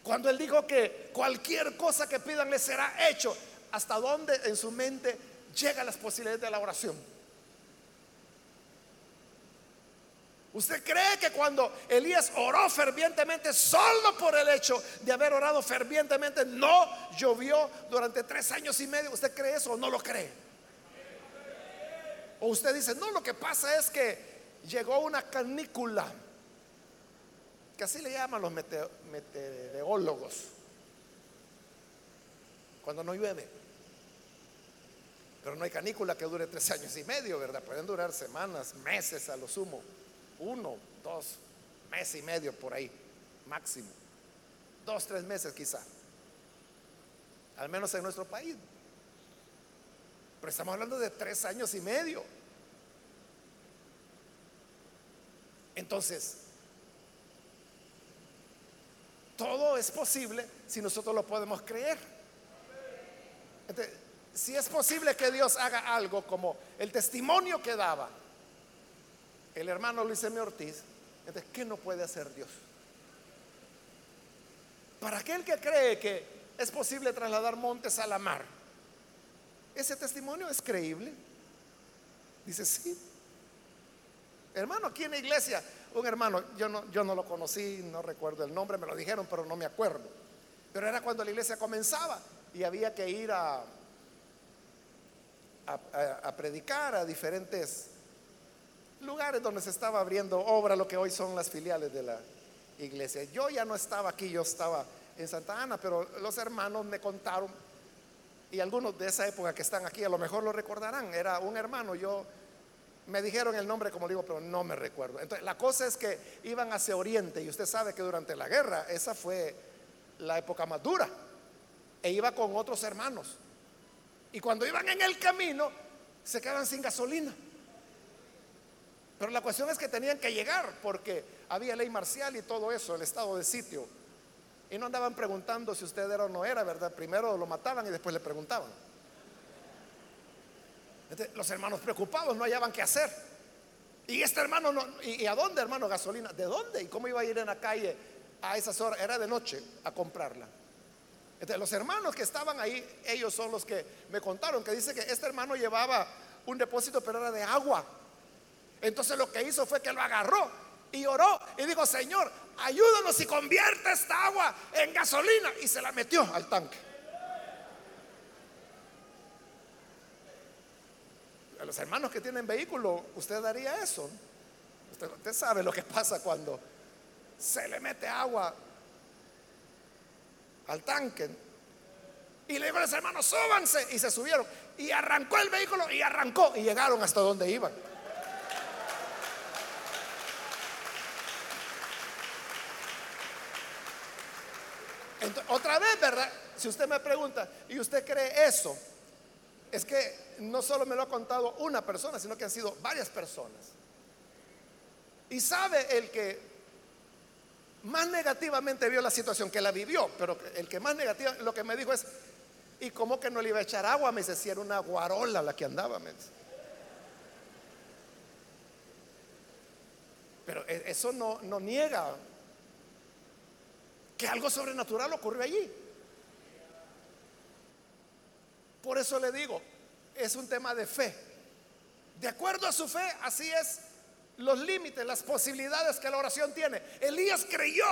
cuando Él dijo que cualquier cosa que pidan le será hecho, ¿hasta dónde en su mente llegan las posibilidades de la oración? ¿Usted cree que cuando Elías oró fervientemente, solo por el hecho de haber orado fervientemente, no llovió durante tres años y medio? ¿Usted cree eso o no lo cree? O usted dice, no, lo que pasa es que llegó una canícula, que así le llaman los meteorólogos, cuando no llueve. Pero no hay canícula que dure tres años y medio, ¿verdad? Pueden durar semanas, meses a lo sumo uno, dos, mes y medio por ahí, máximo. Dos, tres meses quizá. Al menos en nuestro país. Pero estamos hablando de tres años y medio. Entonces, todo es posible si nosotros lo podemos creer. si es posible que Dios haga algo como el testimonio que daba el hermano Luis M. Ortiz, entonces, ¿qué no puede hacer Dios? Para aquel que cree que es posible trasladar montes a la mar, ese testimonio es creíble. Dice, sí. Hermano, aquí en la iglesia, un hermano, yo no, yo no lo conocí, no recuerdo el nombre, me lo dijeron, pero no me acuerdo. Pero era cuando la iglesia comenzaba y había que ir a, a predicar a diferentes lugares donde se estaba abriendo obra, lo que hoy son las filiales de la iglesia. Yo ya no estaba aquí, yo estaba en Santa Ana, pero los hermanos me contaron, y algunos de esa época que están aquí a lo mejor lo recordarán, era un hermano, yo me dijeron el nombre como digo, pero no me recuerdo. Entonces, la cosa es que iban hacia Oriente, y usted sabe que durante la guerra, esa fue la época más dura, e iba con otros hermanos. Y cuando iban en el camino, se quedaban sin gasolina. Pero la cuestión es que tenían que llegar porque había ley marcial y todo eso, el estado de sitio. Y no andaban preguntando si usted era o no era, ¿verdad? Primero lo mataban y después le preguntaban. los hermanos preocupados no hallaban qué hacer. Y este hermano, no, ¿y, a dónde, hermano? Gasolina. ¿De dónde? ¿Y cómo iba a ir en la calle a esas horas? Era de noche a comprarla. Entonces, los hermanos que estaban ahí, ellos son los que me contaron que dice que este hermano llevaba un depósito, pero era de agua. Entonces lo que hizo fue que lo agarró y oró y dijo, Señor, ayúdanos y convierte esta agua en gasolina. Y se la metió al tanque. A los hermanos que tienen vehículo, usted haría eso. Usted, sabe lo que pasa cuando se le mete agua al tanque. Y le dijo a los hermanos, súbanse. Y se subieron. Y arrancó el vehículo y arrancó. Y llegaron hasta donde iban. otra vez, ¿verdad? Si usted me pregunta, ¿y usted cree eso? Es que no solo me lo ha contado una persona, sino que han sido varias personas. Y sabe el que más negativamente vio la situación, que la vivió, pero el que más negativa, lo que me dijo es, ¿y cómo que no le iba a echar agua? Me dice, si era una guarola la que andaba, me dice. Pero e, eso no, no niega que algo sobrenatural ocurrió allí. Por eso le digo, es un tema de fe. De acuerdo a su fe, así es los límites, las posibilidades que la oración tiene. Elías creyó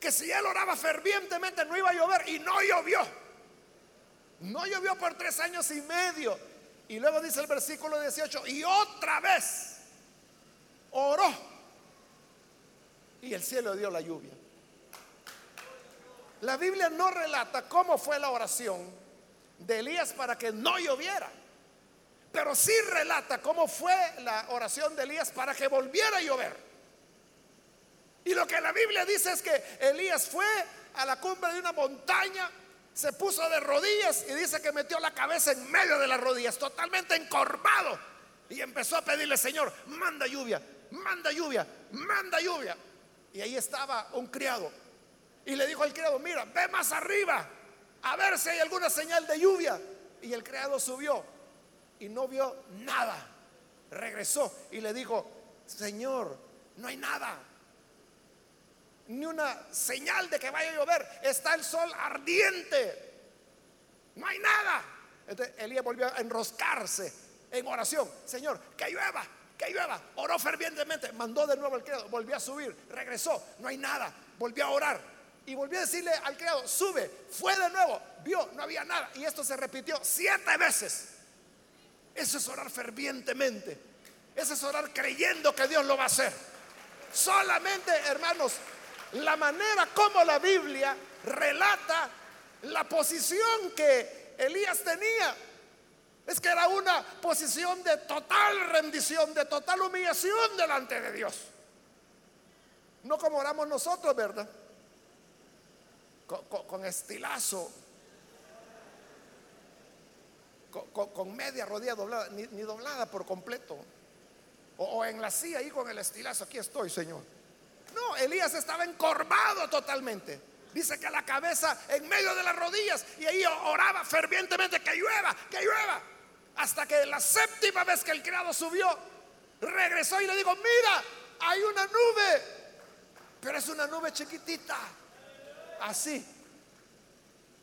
que si él oraba fervientemente no iba a llover y no llovió. No llovió por tres años y medio. Y luego dice el versículo 18, y otra vez oró y el cielo dio la lluvia. La Biblia no relata cómo fue la oración de Elías para que no lloviera, pero sí relata cómo fue la oración de Elías para que volviera a llover. Y lo que la Biblia dice es que Elías fue a la cumbre de una montaña, se puso de rodillas y dice que metió la cabeza en medio de las rodillas, totalmente encorvado, y empezó a pedirle, Señor, manda lluvia, manda lluvia, manda lluvia. Y ahí estaba un criado. Y le dijo al criado, mira, ve más arriba, a ver si hay alguna señal de lluvia. Y el criado subió y no vio nada. Regresó y le dijo, Señor, no hay nada. Ni una señal de que vaya a llover. Está el sol ardiente. No hay nada. Entonces Elías volvió a enroscarse en oración. Señor, que llueva, que llueva. Oró fervientemente, mandó de nuevo al criado, volvió a subir, regresó, no hay nada, volvió a orar y volvió a decirle al criado, sube, fue de nuevo, vio, no había nada. Y esto se repitió siete veces. Eso es orar fervientemente. Eso es orar creyendo que Dios lo va a hacer. Solamente, hermanos, la manera como la Biblia relata la posición que Elías tenía es que era una posición de total rendición, de total humillación delante de Dios. No como oramos nosotros, ¿verdad? Con, estilazo, con, media rodilla doblada, ni, doblada por completo. O, en la silla ahí con el estilazo, aquí estoy, Señor. No, Elías estaba encorvado totalmente. Dice que la cabeza en medio de las rodillas y ahí oraba fervientemente que llueva, que llueva. Hasta que la séptima vez que el criado subió, regresó y le dijo, mira, hay una nube, pero es una nube chiquitita, así,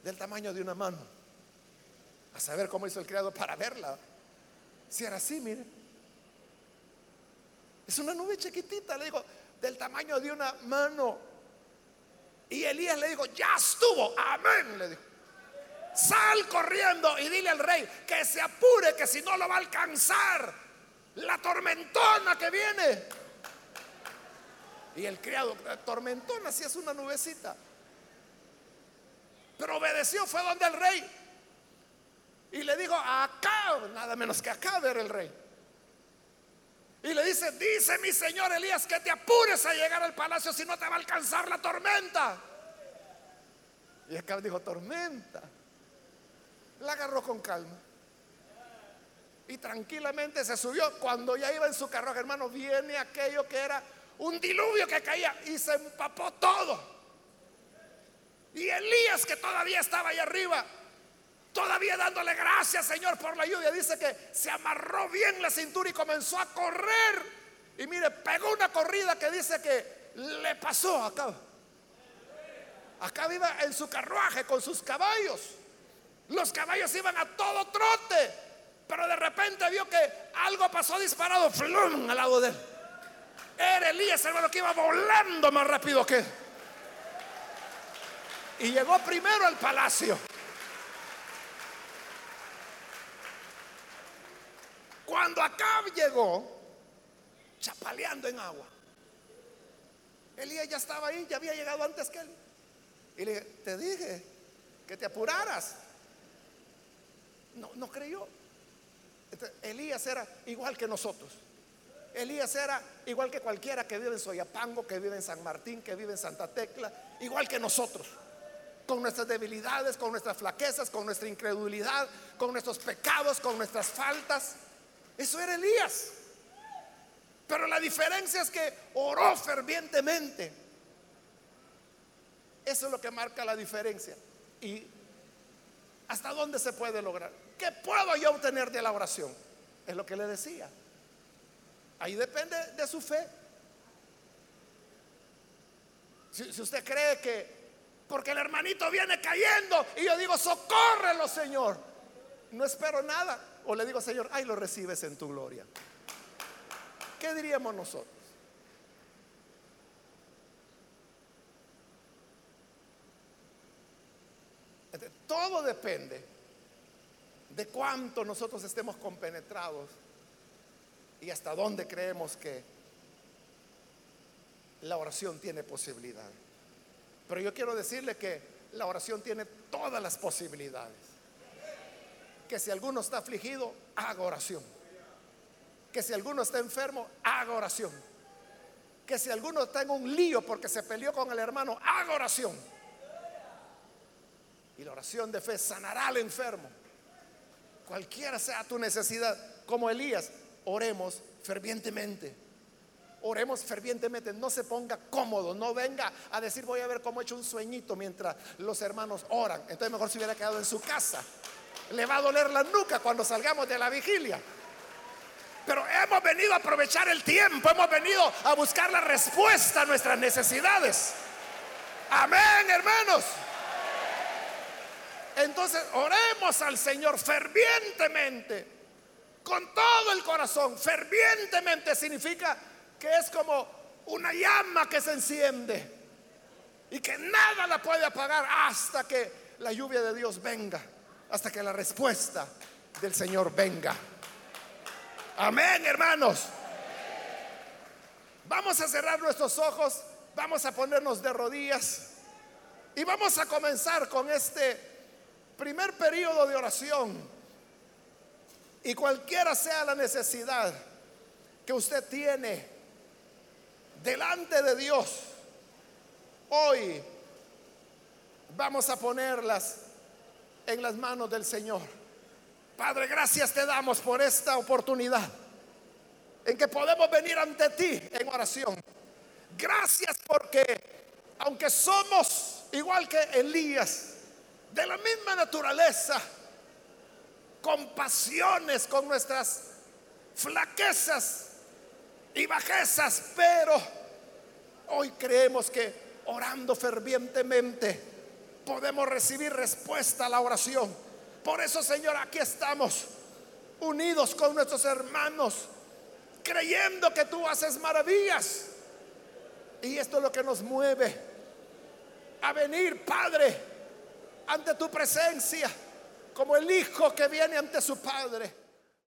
del tamaño de una mano. A saber cómo hizo el criado para verla. Si era así, mire. Es una nube chiquitita, le dijo, del tamaño de una mano. Y Elías le dijo, ya estuvo, amén, le dijo. Sal corriendo y dile al rey que se apure, que si no lo va a alcanzar la tormentona que viene. Y el criado, tormentona, si es una nubecita. Pero obedeció, fue donde el rey. Y le dijo, acá, nada menos que acá ver el rey. Y le dice, dice mi señor Elías que te apures a llegar al palacio si no te va a alcanzar la tormenta. Y acá dijo, tormenta la agarró con calma. Y tranquilamente se subió. Cuando ya iba en su carruaje, hermano, viene aquello que era un diluvio que caía y se empapó todo. Y Elías, que todavía estaba ahí arriba, todavía dándole gracias, Señor, por la lluvia, dice que se amarró bien la cintura y comenzó a correr. Y mire, pegó una corrida que dice que le pasó acá. Acá iba en su carruaje con sus caballos. Los caballos iban a todo trote, pero de repente vio que algo pasó disparado flum, al lado de él. Era Elías, hermano, que iba volando más rápido que él. Y llegó primero al palacio. Cuando Acab llegó, chapaleando en agua, Elías ya estaba ahí, ya había llegado antes que él. Y le dije, te dije que te apuraras. No, no creyó. Elías era igual que nosotros. Elías era igual que cualquiera que vive en Soyapango, que vive en San Martín, que vive en Santa Tecla, igual que nosotros. Con nuestras debilidades, con nuestras flaquezas, con nuestra incredulidad, con nuestros pecados, con nuestras faltas. Eso era Elías. Pero la diferencia es que oró fervientemente. Eso es lo que marca la diferencia. Y ¿Hasta dónde se puede lograr? ¿Qué puedo yo obtener de la oración? Es lo que le decía. Ahí depende de su fe. Si, usted cree que porque el hermanito viene cayendo y yo digo, socórrelo, Señor, no espero nada. O le digo, Señor, ahí lo recibes en tu gloria. ¿Qué diríamos nosotros? Todo depende de cuánto nosotros estemos compenetrados y hasta dónde creemos que la oración tiene posibilidad. Pero yo quiero decirle que la oración tiene todas las posibilidades. Que si alguno está afligido, haga oración. Que si alguno está enfermo, haga oración. Que si alguno está en un lío porque se peleó con el hermano, haga oración. Y la oración de fe sanará al enfermo. Cualquiera sea tu necesidad, como Elías, oremos fervientemente. Oremos fervientemente, no se ponga cómodo, no venga a decir voy a ver cómo he hecho un sueñito mientras los hermanos oran. Entonces mejor si hubiera quedado en su casa. Le va a doler la nuca cuando salgamos de la vigilia. Pero hemos venido a aprovechar el tiempo, hemos venido a buscar la respuesta a nuestras necesidades. Amén, hermanos. Entonces oremos al Señor fervientemente, con todo el corazón. Fervientemente significa que es como una llama que se enciende y que nada la puede apagar hasta que la lluvia de Dios venga, hasta que la respuesta del Señor venga. Amén, hermanos. Vamos a cerrar nuestros ojos, vamos a ponernos de rodillas y vamos a comenzar con este primer periodo de oración. Y cualquiera sea la necesidad que usted tiene delante de Dios, hoy vamos a ponerlas en las manos del Señor. Padre, gracias te damos por esta oportunidad en que podemos venir ante ti en oración. Gracias porque aunque somos igual que Elías, de la misma naturaleza, con pasiones, con nuestras flaquezas, y bajezas, pero hoy creemos que orando fervientemente podemos recibir respuesta a la oración. Por eso, Señor, aquí estamos unidos con nuestros hermanos, creyendo que tú haces maravillas. Y esto es lo que nos mueve a venir, Padre, ante tu presencia, como el hijo que viene ante su Padre